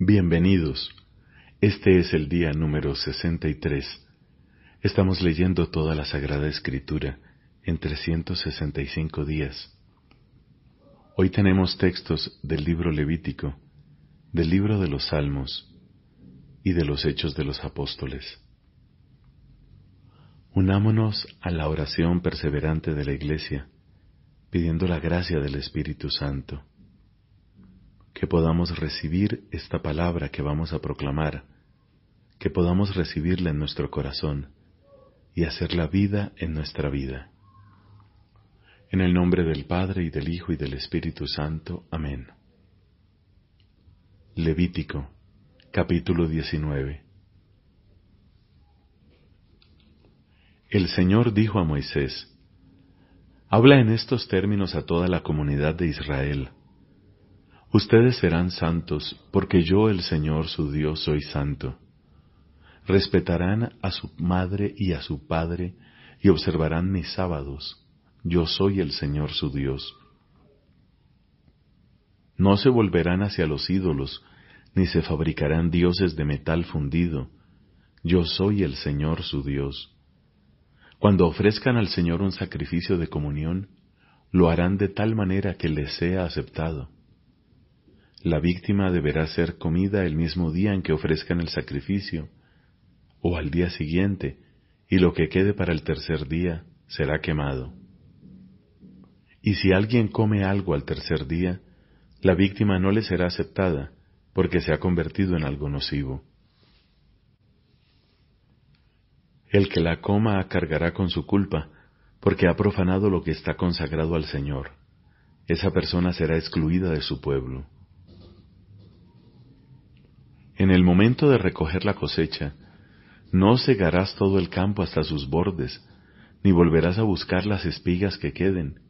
Bienvenidos. Este es el día número 63. Estamos leyendo toda la Sagrada Escritura en 365 días. Hoy tenemos textos del libro Levítico, del libro de los Salmos y de los Hechos de los Apóstoles. Unámonos a la oración perseverante de la Iglesia, pidiendo la gracia del Espíritu Santo que podamos recibir esta palabra que vamos a proclamar, que podamos recibirla en nuestro corazón y hacer la vida en nuestra vida. En el nombre del Padre y del Hijo y del Espíritu Santo. Amén. Levítico, capítulo 19. El Señor dijo a Moisés, Habla en estos términos a toda la comunidad de Israel Ustedes serán santos, porque yo, el Señor su Dios, soy santo. Respetarán a su madre y a su padre, y observarán mis sábados. Yo soy el Señor su Dios. No se volverán hacia los ídolos, ni se fabricarán dioses de metal fundido. Yo soy el Señor su Dios. Cuando ofrezcan al Señor un sacrificio de comunión, lo harán de tal manera que les sea aceptado la víctima deberá ser comida el mismo día en que ofrezcan el sacrificio, o al día siguiente, y lo que quede para el tercer día será quemado. Y si alguien come algo al tercer día, la víctima no le será aceptada, porque se ha convertido en algo nocivo. El que la coma cargará con su culpa, porque ha profanado lo que está consagrado al Señor. Esa persona será excluida de su pueblo. En el momento de recoger la cosecha, no cegarás todo el campo hasta sus bordes, ni volverás a buscar las espigas que queden.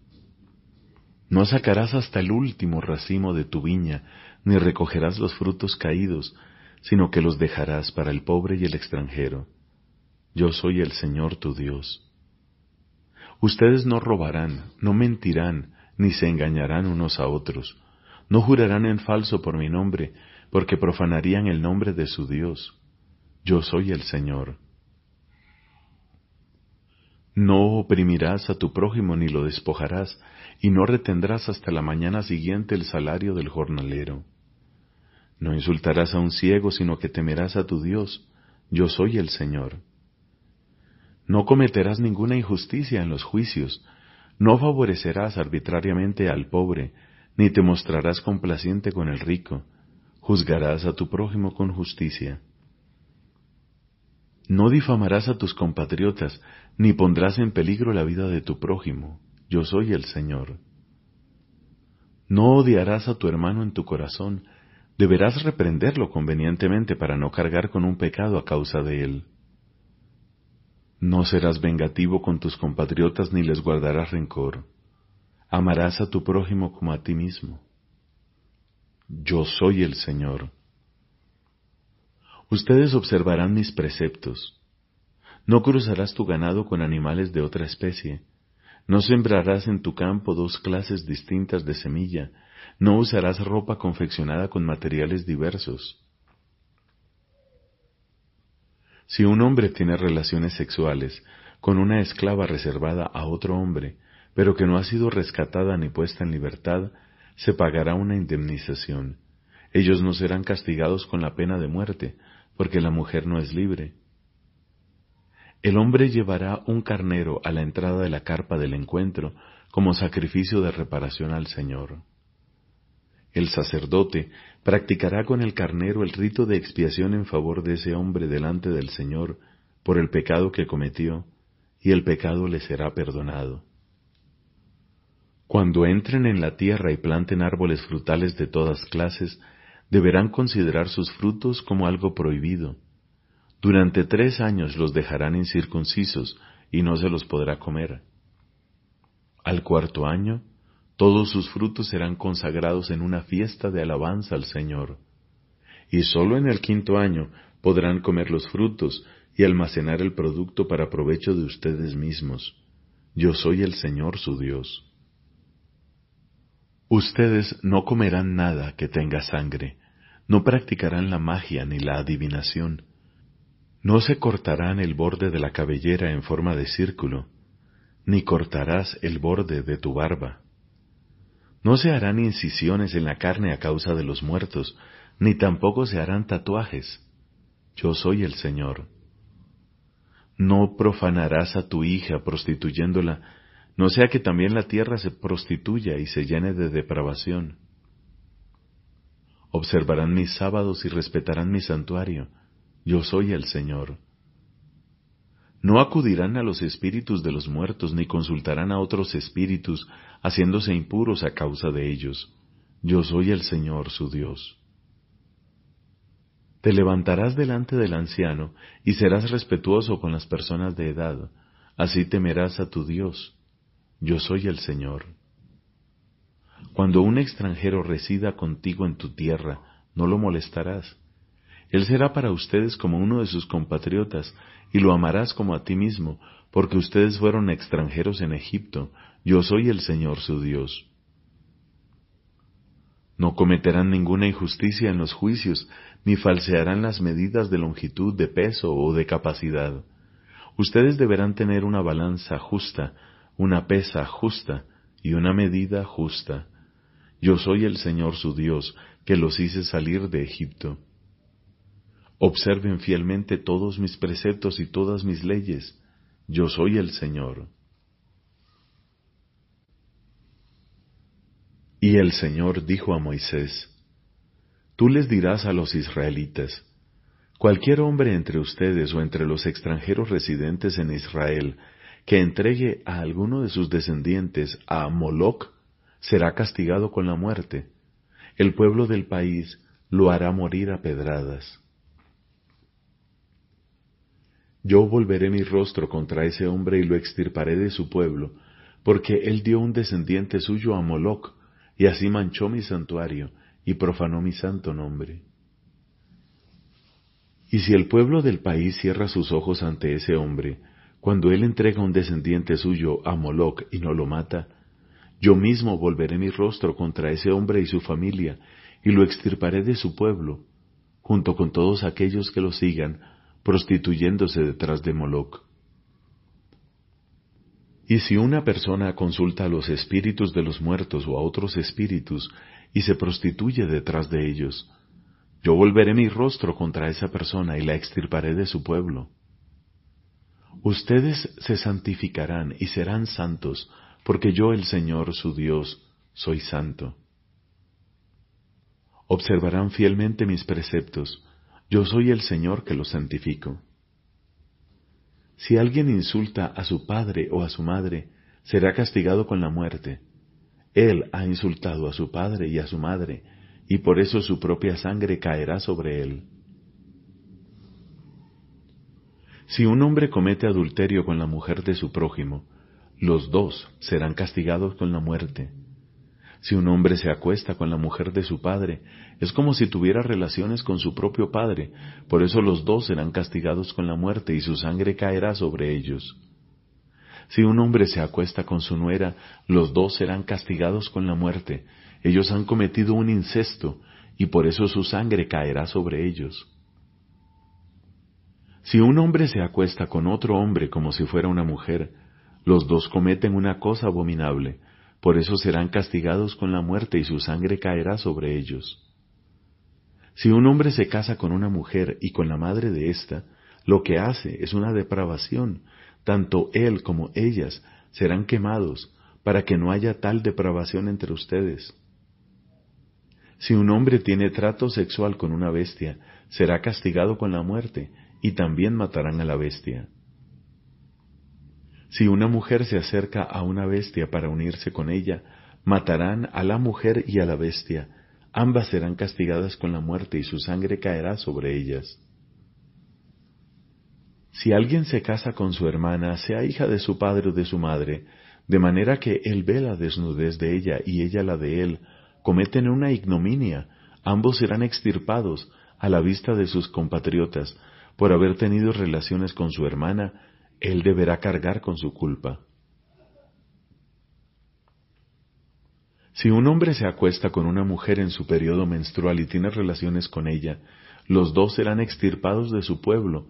No sacarás hasta el último racimo de tu viña, ni recogerás los frutos caídos, sino que los dejarás para el pobre y el extranjero. Yo soy el Señor tu Dios. Ustedes no robarán, no mentirán, ni se engañarán unos a otros, no jurarán en falso por mi nombre, porque profanarían el nombre de su Dios. Yo soy el Señor. No oprimirás a tu prójimo ni lo despojarás, y no retendrás hasta la mañana siguiente el salario del jornalero. No insultarás a un ciego, sino que temerás a tu Dios. Yo soy el Señor. No cometerás ninguna injusticia en los juicios, no favorecerás arbitrariamente al pobre, ni te mostrarás complaciente con el rico, juzgarás a tu prójimo con justicia. No difamarás a tus compatriotas, ni pondrás en peligro la vida de tu prójimo. Yo soy el Señor. No odiarás a tu hermano en tu corazón, deberás reprenderlo convenientemente para no cargar con un pecado a causa de él. No serás vengativo con tus compatriotas ni les guardarás rencor. Amarás a tu prójimo como a ti mismo yo soy el Señor. Ustedes observarán mis preceptos. No cruzarás tu ganado con animales de otra especie. No sembrarás en tu campo dos clases distintas de semilla. No usarás ropa confeccionada con materiales diversos. Si un hombre tiene relaciones sexuales con una esclava reservada a otro hombre, pero que no ha sido rescatada ni puesta en libertad, se pagará una indemnización. Ellos no serán castigados con la pena de muerte, porque la mujer no es libre. El hombre llevará un carnero a la entrada de la carpa del encuentro como sacrificio de reparación al Señor. El sacerdote practicará con el carnero el rito de expiación en favor de ese hombre delante del Señor por el pecado que cometió, y el pecado le será perdonado. Cuando entren en la tierra y planten árboles frutales de todas clases, deberán considerar sus frutos como algo prohibido. Durante tres años los dejarán incircuncisos y no se los podrá comer. Al cuarto año, todos sus frutos serán consagrados en una fiesta de alabanza al Señor. Y sólo en el quinto año podrán comer los frutos y almacenar el producto para provecho de ustedes mismos. Yo soy el Señor su Dios. Ustedes no comerán nada que tenga sangre, no practicarán la magia ni la adivinación, no se cortarán el borde de la cabellera en forma de círculo, ni cortarás el borde de tu barba. No se harán incisiones en la carne a causa de los muertos, ni tampoco se harán tatuajes. Yo soy el Señor. No profanarás a tu hija prostituyéndola, no sea que también la tierra se prostituya y se llene de depravación. Observarán mis sábados y respetarán mi santuario. Yo soy el Señor. No acudirán a los espíritus de los muertos, ni consultarán a otros espíritus, haciéndose impuros a causa de ellos. Yo soy el Señor su Dios. Te levantarás delante del anciano y serás respetuoso con las personas de edad, así temerás a tu Dios. Yo soy el Señor. Cuando un extranjero resida contigo en tu tierra, no lo molestarás él será para ustedes como uno de sus compatriotas, y lo amarás como a ti mismo, porque ustedes fueron extranjeros en Egipto, yo soy el Señor su Dios. No cometerán ninguna injusticia en los juicios, ni falsearán las medidas de longitud, de peso o de capacidad. Ustedes deberán tener una balanza justa, una pesa justa y una medida justa. Yo soy el Señor su Dios, que los hice salir de Egipto. Observen fielmente todos mis preceptos y todas mis leyes. Yo soy el Señor. Y el Señor dijo a Moisés, Tú les dirás a los israelitas, Cualquier hombre entre ustedes o entre los extranjeros residentes en Israel que entregue a alguno de sus descendientes a Moloch será castigado con la muerte. El pueblo del país lo hará morir a pedradas. Yo volveré mi rostro contra ese hombre y lo extirparé de su pueblo, porque él dio un descendiente suyo a Moloch, y así manchó mi santuario y profanó mi santo nombre. Y si el pueblo del país cierra sus ojos ante ese hombre, cuando él entrega un descendiente suyo a Moloch y no lo mata, yo mismo volveré mi rostro contra ese hombre y su familia, y lo extirparé de su pueblo, junto con todos aquellos que lo sigan, prostituyéndose detrás de Moloch. Y si una persona consulta a los espíritus de los muertos o a otros espíritus y se prostituye detrás de ellos, yo volveré mi rostro contra esa persona y la extirparé de su pueblo. Ustedes se santificarán y serán santos, porque yo el Señor su Dios soy santo. Observarán fielmente mis preceptos, yo soy el Señor que los santifico. Si alguien insulta a su padre o a su madre, será castigado con la muerte. Él ha insultado a su padre y a su madre, y por eso su propia sangre caerá sobre él. Si un hombre comete adulterio con la mujer de su prójimo, los dos serán castigados con la muerte. Si un hombre se acuesta con la mujer de su padre, es como si tuviera relaciones con su propio padre, por eso los dos serán castigados con la muerte y su sangre caerá sobre ellos. Si un hombre se acuesta con su nuera, los dos serán castigados con la muerte. Ellos han cometido un incesto, y por eso su sangre caerá sobre ellos. Si un hombre se acuesta con otro hombre como si fuera una mujer, los dos cometen una cosa abominable, por eso serán castigados con la muerte y su sangre caerá sobre ellos. Si un hombre se casa con una mujer y con la madre de ésta, lo que hace es una depravación, tanto él como ellas serán quemados, para que no haya tal depravación entre ustedes. Si un hombre tiene trato sexual con una bestia, será castigado con la muerte, y también matarán a la bestia. Si una mujer se acerca a una bestia para unirse con ella, matarán a la mujer y a la bestia. Ambas serán castigadas con la muerte y su sangre caerá sobre ellas. Si alguien se casa con su hermana, sea hija de su padre o de su madre, de manera que él ve la desnudez de ella y ella la de él, cometen una ignominia, ambos serán extirpados a la vista de sus compatriotas por haber tenido relaciones con su hermana él deberá cargar con su culpa. Si un hombre se acuesta con una mujer en su periodo menstrual y tiene relaciones con ella, los dos serán extirpados de su pueblo,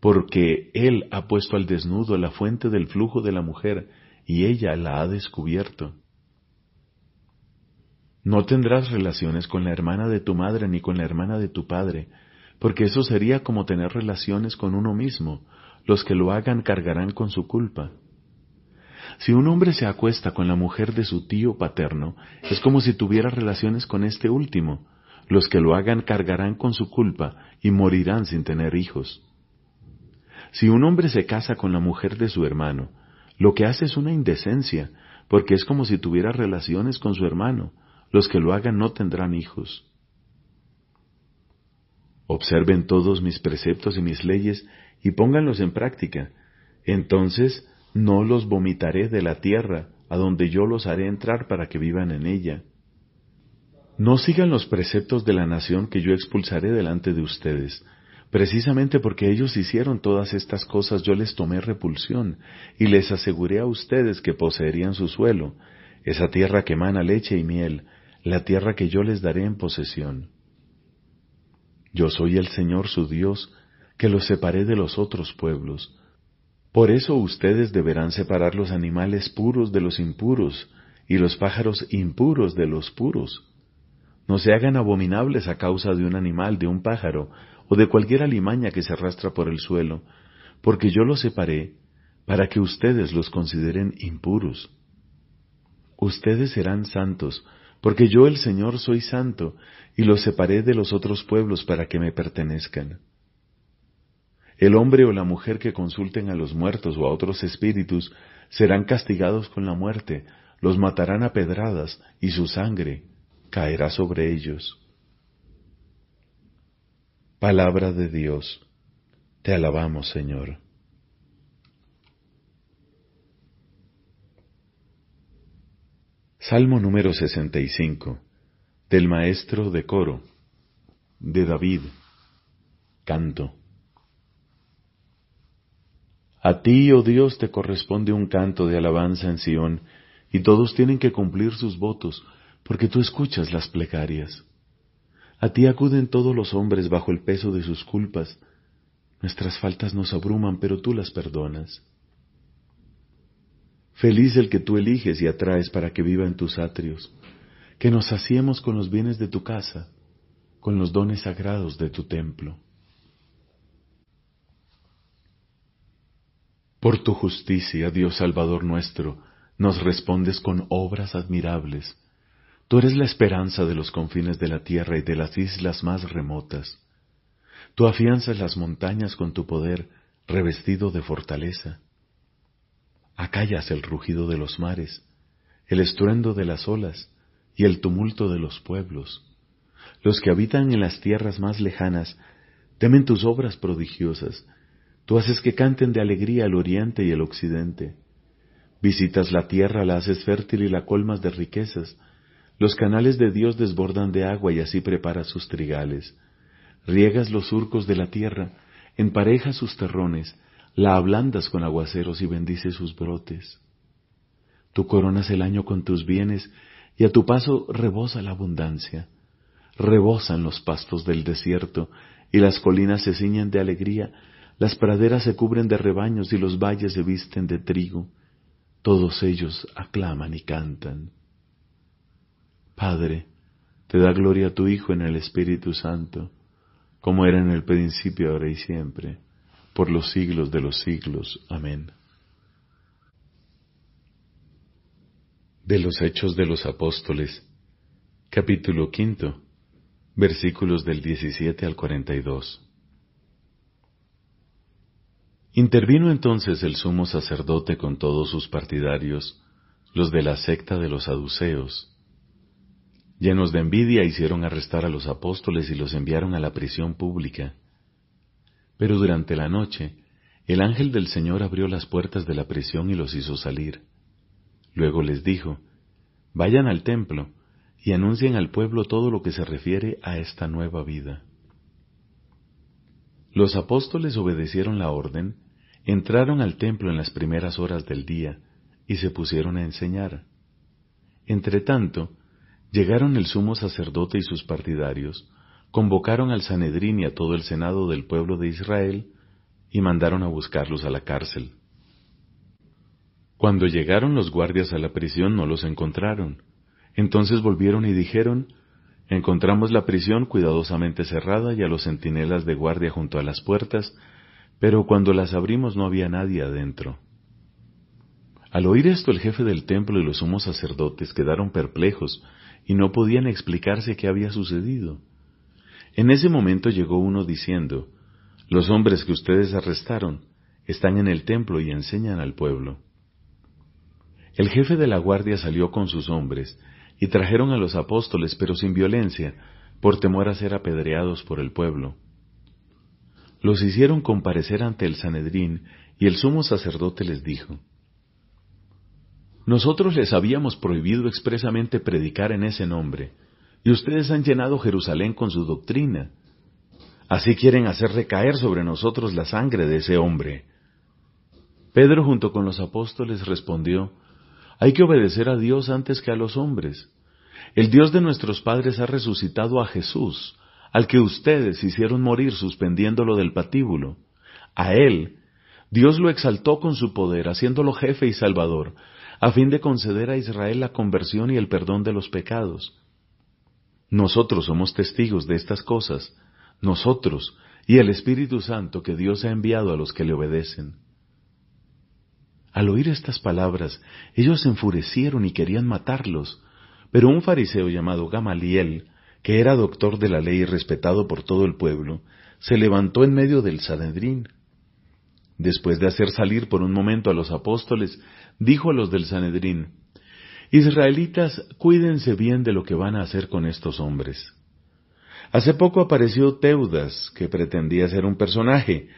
porque él ha puesto al desnudo la fuente del flujo de la mujer, y ella la ha descubierto. No tendrás relaciones con la hermana de tu madre ni con la hermana de tu padre, porque eso sería como tener relaciones con uno mismo. Los que lo hagan cargarán con su culpa. Si un hombre se acuesta con la mujer de su tío paterno, es como si tuviera relaciones con este último. Los que lo hagan cargarán con su culpa y morirán sin tener hijos. Si un hombre se casa con la mujer de su hermano, lo que hace es una indecencia, porque es como si tuviera relaciones con su hermano. Los que lo hagan no tendrán hijos. Observen todos mis preceptos y mis leyes y pónganlos en práctica. Entonces no los vomitaré de la tierra, a donde yo los haré entrar para que vivan en ella. No sigan los preceptos de la nación que yo expulsaré delante de ustedes. Precisamente porque ellos hicieron todas estas cosas yo les tomé repulsión y les aseguré a ustedes que poseerían su suelo, esa tierra que emana leche y miel, la tierra que yo les daré en posesión. Yo soy el Señor su Dios, que los separé de los otros pueblos, por eso ustedes deberán separar los animales puros de los impuros y los pájaros impuros de los puros. No se hagan abominables a causa de un animal, de un pájaro o de cualquier alimaña que se arrastra por el suelo, porque yo los separé para que ustedes los consideren impuros. Ustedes serán santos, porque yo el Señor soy santo, y los separé de los otros pueblos para que me pertenezcan. El hombre o la mujer que consulten a los muertos o a otros espíritus serán castigados con la muerte, los matarán a pedradas y su sangre caerá sobre ellos. Palabra de Dios, te alabamos Señor. Salmo número 65 del maestro de coro de David. Canto. A ti, oh Dios, te corresponde un canto de alabanza en Sión, y todos tienen que cumplir sus votos, porque tú escuchas las plegarias. A ti acuden todos los hombres bajo el peso de sus culpas. Nuestras faltas nos abruman, pero tú las perdonas. Feliz el que tú eliges y atraes para que viva en tus atrios, que nos saciemos con los bienes de tu casa, con los dones sagrados de tu templo. Por tu justicia, Dios Salvador nuestro, nos respondes con obras admirables. Tú eres la esperanza de los confines de la tierra y de las islas más remotas. Tú afianzas las montañas con tu poder, revestido de fortaleza. Acallas el rugido de los mares, el estruendo de las olas y el tumulto de los pueblos. Los que habitan en las tierras más lejanas temen tus obras prodigiosas Tú haces que canten de alegría el oriente y el occidente. Visitas la tierra, la haces fértil y la colmas de riquezas. Los canales de Dios desbordan de agua y así preparas sus trigales. Riegas los surcos de la tierra, emparejas sus terrones, la ablandas con aguaceros y bendices sus brotes. Tú coronas el año con tus bienes y a tu paso rebosa la abundancia. Rebosan los pastos del desierto y las colinas se ciñen de alegría las praderas se cubren de rebaños y los valles se visten de trigo. Todos ellos aclaman y cantan. Padre, te da gloria a tu Hijo en el Espíritu Santo, como era en el principio, ahora y siempre, por los siglos de los siglos. Amén. De los Hechos de los Apóstoles, capítulo quinto, versículos del 17 al 42. Intervino entonces el sumo sacerdote con todos sus partidarios, los de la secta de los saduceos. Llenos de envidia hicieron arrestar a los apóstoles y los enviaron a la prisión pública. Pero durante la noche, el ángel del Señor abrió las puertas de la prisión y los hizo salir. Luego les dijo, Vayan al templo y anuncien al pueblo todo lo que se refiere a esta nueva vida. Los apóstoles obedecieron la orden Entraron al templo en las primeras horas del día y se pusieron a enseñar. Entretanto, Llegaron el sumo sacerdote y sus partidarios, convocaron al Sanedrín y a todo el senado del pueblo de Israel, y mandaron a buscarlos a la cárcel. Cuando llegaron los guardias a la prisión no los encontraron. Entonces volvieron y dijeron, Encontramos la prisión cuidadosamente cerrada y a los centinelas de guardia junto a las puertas, pero cuando las abrimos no había nadie adentro. Al oír esto el jefe del templo y los sumos sacerdotes quedaron perplejos y no podían explicarse qué había sucedido. En ese momento llegó uno diciendo, Los hombres que ustedes arrestaron están en el templo y enseñan al pueblo. El jefe de la guardia salió con sus hombres y trajeron a los apóstoles, pero sin violencia, por temor a ser apedreados por el pueblo. Los hicieron comparecer ante el Sanedrín y el sumo sacerdote les dijo, Nosotros les habíamos prohibido expresamente predicar en ese nombre, y ustedes han llenado Jerusalén con su doctrina. Así quieren hacer recaer sobre nosotros la sangre de ese hombre. Pedro junto con los apóstoles respondió, Hay que obedecer a Dios antes que a los hombres. El Dios de nuestros padres ha resucitado a Jesús, al que ustedes hicieron morir suspendiéndolo del patíbulo. A él, Dios lo exaltó con su poder, haciéndolo jefe y salvador, a fin de conceder a Israel la conversión y el perdón de los pecados. Nosotros somos testigos de estas cosas, nosotros y el Espíritu Santo que Dios ha enviado a los que le obedecen. Al oír estas palabras, ellos se enfurecieron y querían matarlos, pero un fariseo llamado Gamaliel, que era doctor de la ley y respetado por todo el pueblo, se levantó en medio del Sanedrín. Después de hacer salir por un momento a los apóstoles, dijo a los del Sanedrín, Israelitas, cuídense bien de lo que van a hacer con estos hombres. Hace poco apareció Teudas, que pretendía ser un personaje,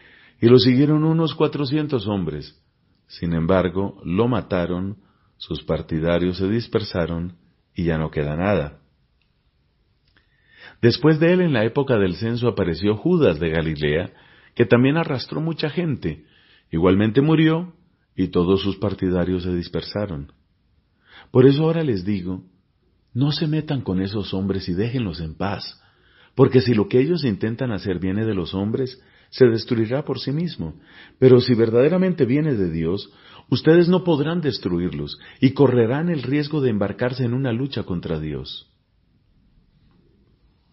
y lo siguieron unos cuatrocientos hombres. Sin embargo, lo mataron, sus partidarios se dispersaron, y ya no queda nada. Después de él, en la época del censo, apareció Judas de Galilea, que también arrastró mucha gente. Igualmente murió, y todos sus partidarios se dispersaron. Por eso ahora les digo, no se metan con esos hombres y déjenlos en paz, porque si lo que ellos intentan hacer viene de los hombres, se destruirá por sí mismo. Pero si verdaderamente viene de Dios, ustedes no podrán destruirlos y correrán el riesgo de embarcarse en una lucha contra Dios.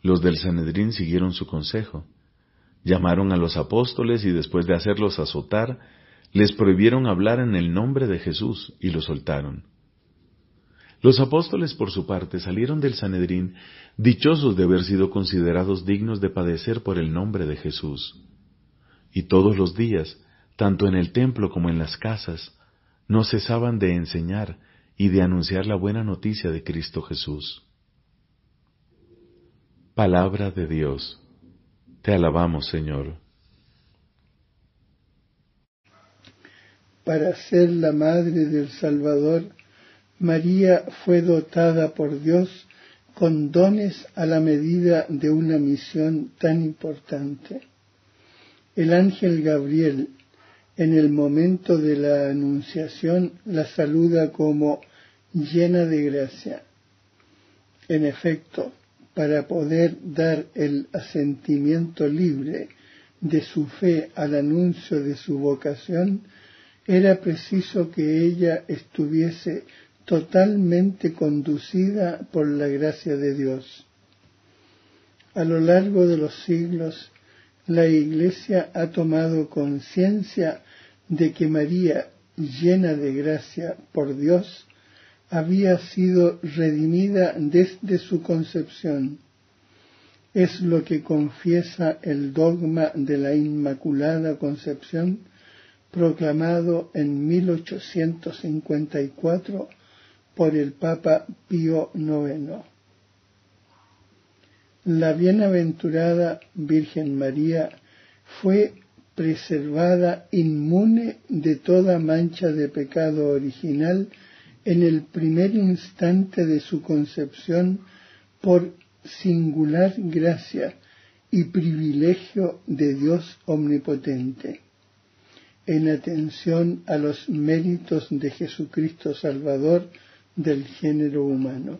Los del Sanedrín siguieron su consejo. Llamaron a los apóstoles y después de hacerlos azotar, les prohibieron hablar en el nombre de Jesús y los soltaron. Los apóstoles, por su parte, salieron del Sanedrín dichosos de haber sido considerados dignos de padecer por el nombre de Jesús. Y todos los días, tanto en el templo como en las casas, no cesaban de enseñar y de anunciar la buena noticia de Cristo Jesús. Palabra de Dios. Te alabamos, Señor. Para ser la madre del Salvador, María fue dotada por Dios con dones a la medida de una misión tan importante. El ángel Gabriel, en el momento de la anunciación, la saluda como llena de gracia. En efecto, para poder dar el asentimiento libre de su fe al anuncio de su vocación, era preciso que ella estuviese totalmente conducida por la gracia de Dios. A lo largo de los siglos, la Iglesia ha tomado conciencia de que María, llena de gracia por Dios, había sido redimida desde su concepción. Es lo que confiesa el dogma de la Inmaculada Concepción proclamado en 1854 por el Papa Pío IX. La bienaventurada Virgen María fue preservada inmune de toda mancha de pecado original en el primer instante de su concepción por singular gracia y privilegio de Dios omnipotente, en atención a los méritos de Jesucristo Salvador del género humano.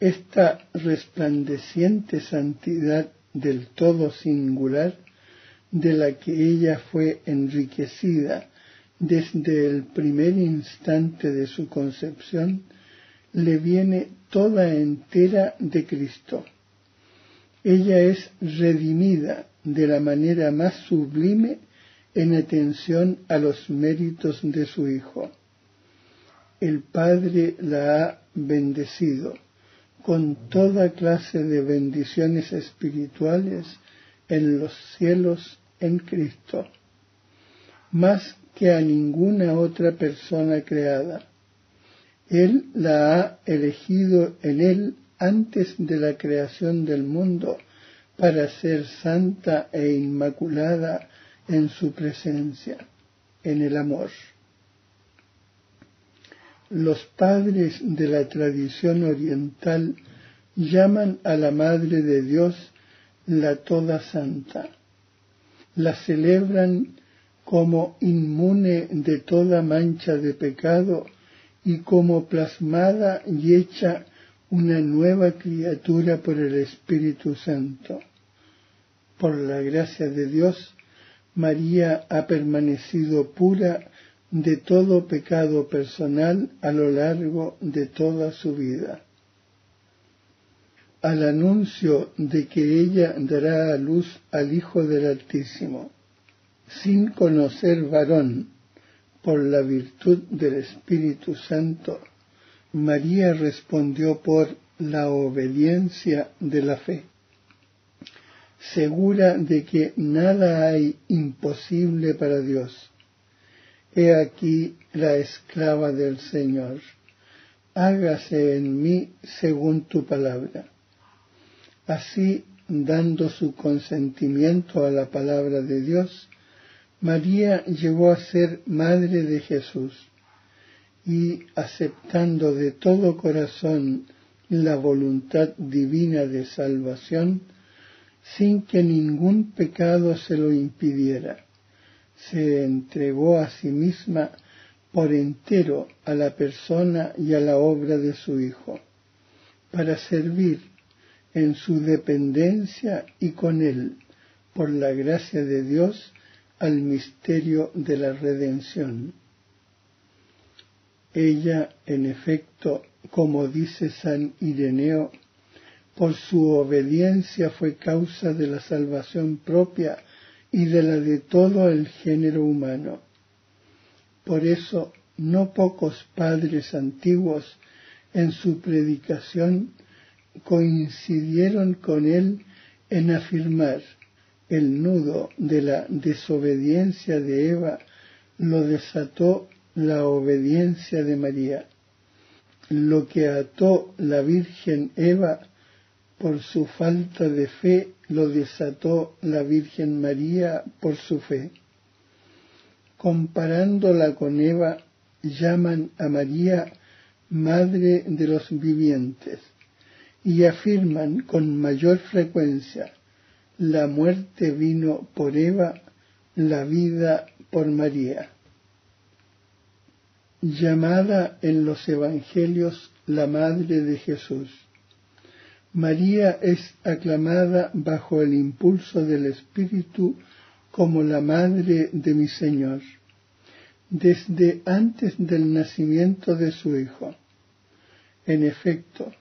Esta resplandeciente santidad del todo singular de la que ella fue enriquecida desde el primer instante de su concepción, le viene toda entera de Cristo. Ella es redimida de la manera más sublime en atención a los méritos de su Hijo. El Padre la ha bendecido con toda clase de bendiciones espirituales en los cielos en Cristo, más que a ninguna otra persona creada. Él la ha elegido en Él antes de la creación del mundo para ser santa e inmaculada en su presencia, en el amor. Los padres de la tradición oriental llaman a la Madre de Dios la Toda Santa. La celebran como inmune de toda mancha de pecado y como plasmada y hecha una nueva criatura por el Espíritu Santo. Por la gracia de Dios, María ha permanecido pura de todo pecado personal a lo largo de toda su vida. Al anuncio de que ella dará a luz al Hijo del Altísimo, sin conocer varón, por la virtud del Espíritu Santo, María respondió por la obediencia de la fe, segura de que nada hay imposible para Dios. He aquí la esclava del Señor, hágase en mí según tu palabra. Así, dando su consentimiento a la palabra de Dios, María llegó a ser madre de Jesús y aceptando de todo corazón la voluntad divina de salvación, sin que ningún pecado se lo impidiera, se entregó a sí misma por entero a la persona y a la obra de su Hijo, para servir en su dependencia y con él, por la gracia de Dios, al misterio de la redención. Ella, en efecto, como dice San Ireneo, por su obediencia fue causa de la salvación propia y de la de todo el género humano. Por eso, no pocos padres antiguos en su predicación coincidieron con él en afirmar el nudo de la desobediencia de Eva lo desató la obediencia de María. Lo que ató la Virgen Eva por su falta de fe lo desató la Virgen María por su fe. Comparándola con Eva, llaman a María Madre de los vivientes y afirman con mayor frecuencia la muerte vino por Eva, la vida por María. Llamada en los Evangelios la Madre de Jesús. María es aclamada bajo el impulso del Espíritu como la Madre de mi Señor, desde antes del nacimiento de su Hijo. En efecto,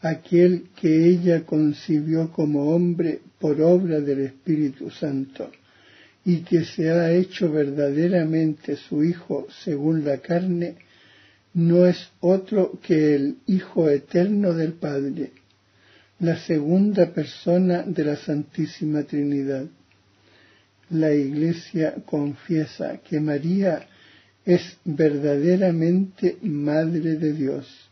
aquel que ella concibió como hombre por obra del Espíritu Santo y que se ha hecho verdaderamente su Hijo según la carne, no es otro que el Hijo eterno del Padre, la segunda persona de la Santísima Trinidad. La Iglesia confiesa que María es verdaderamente Madre de Dios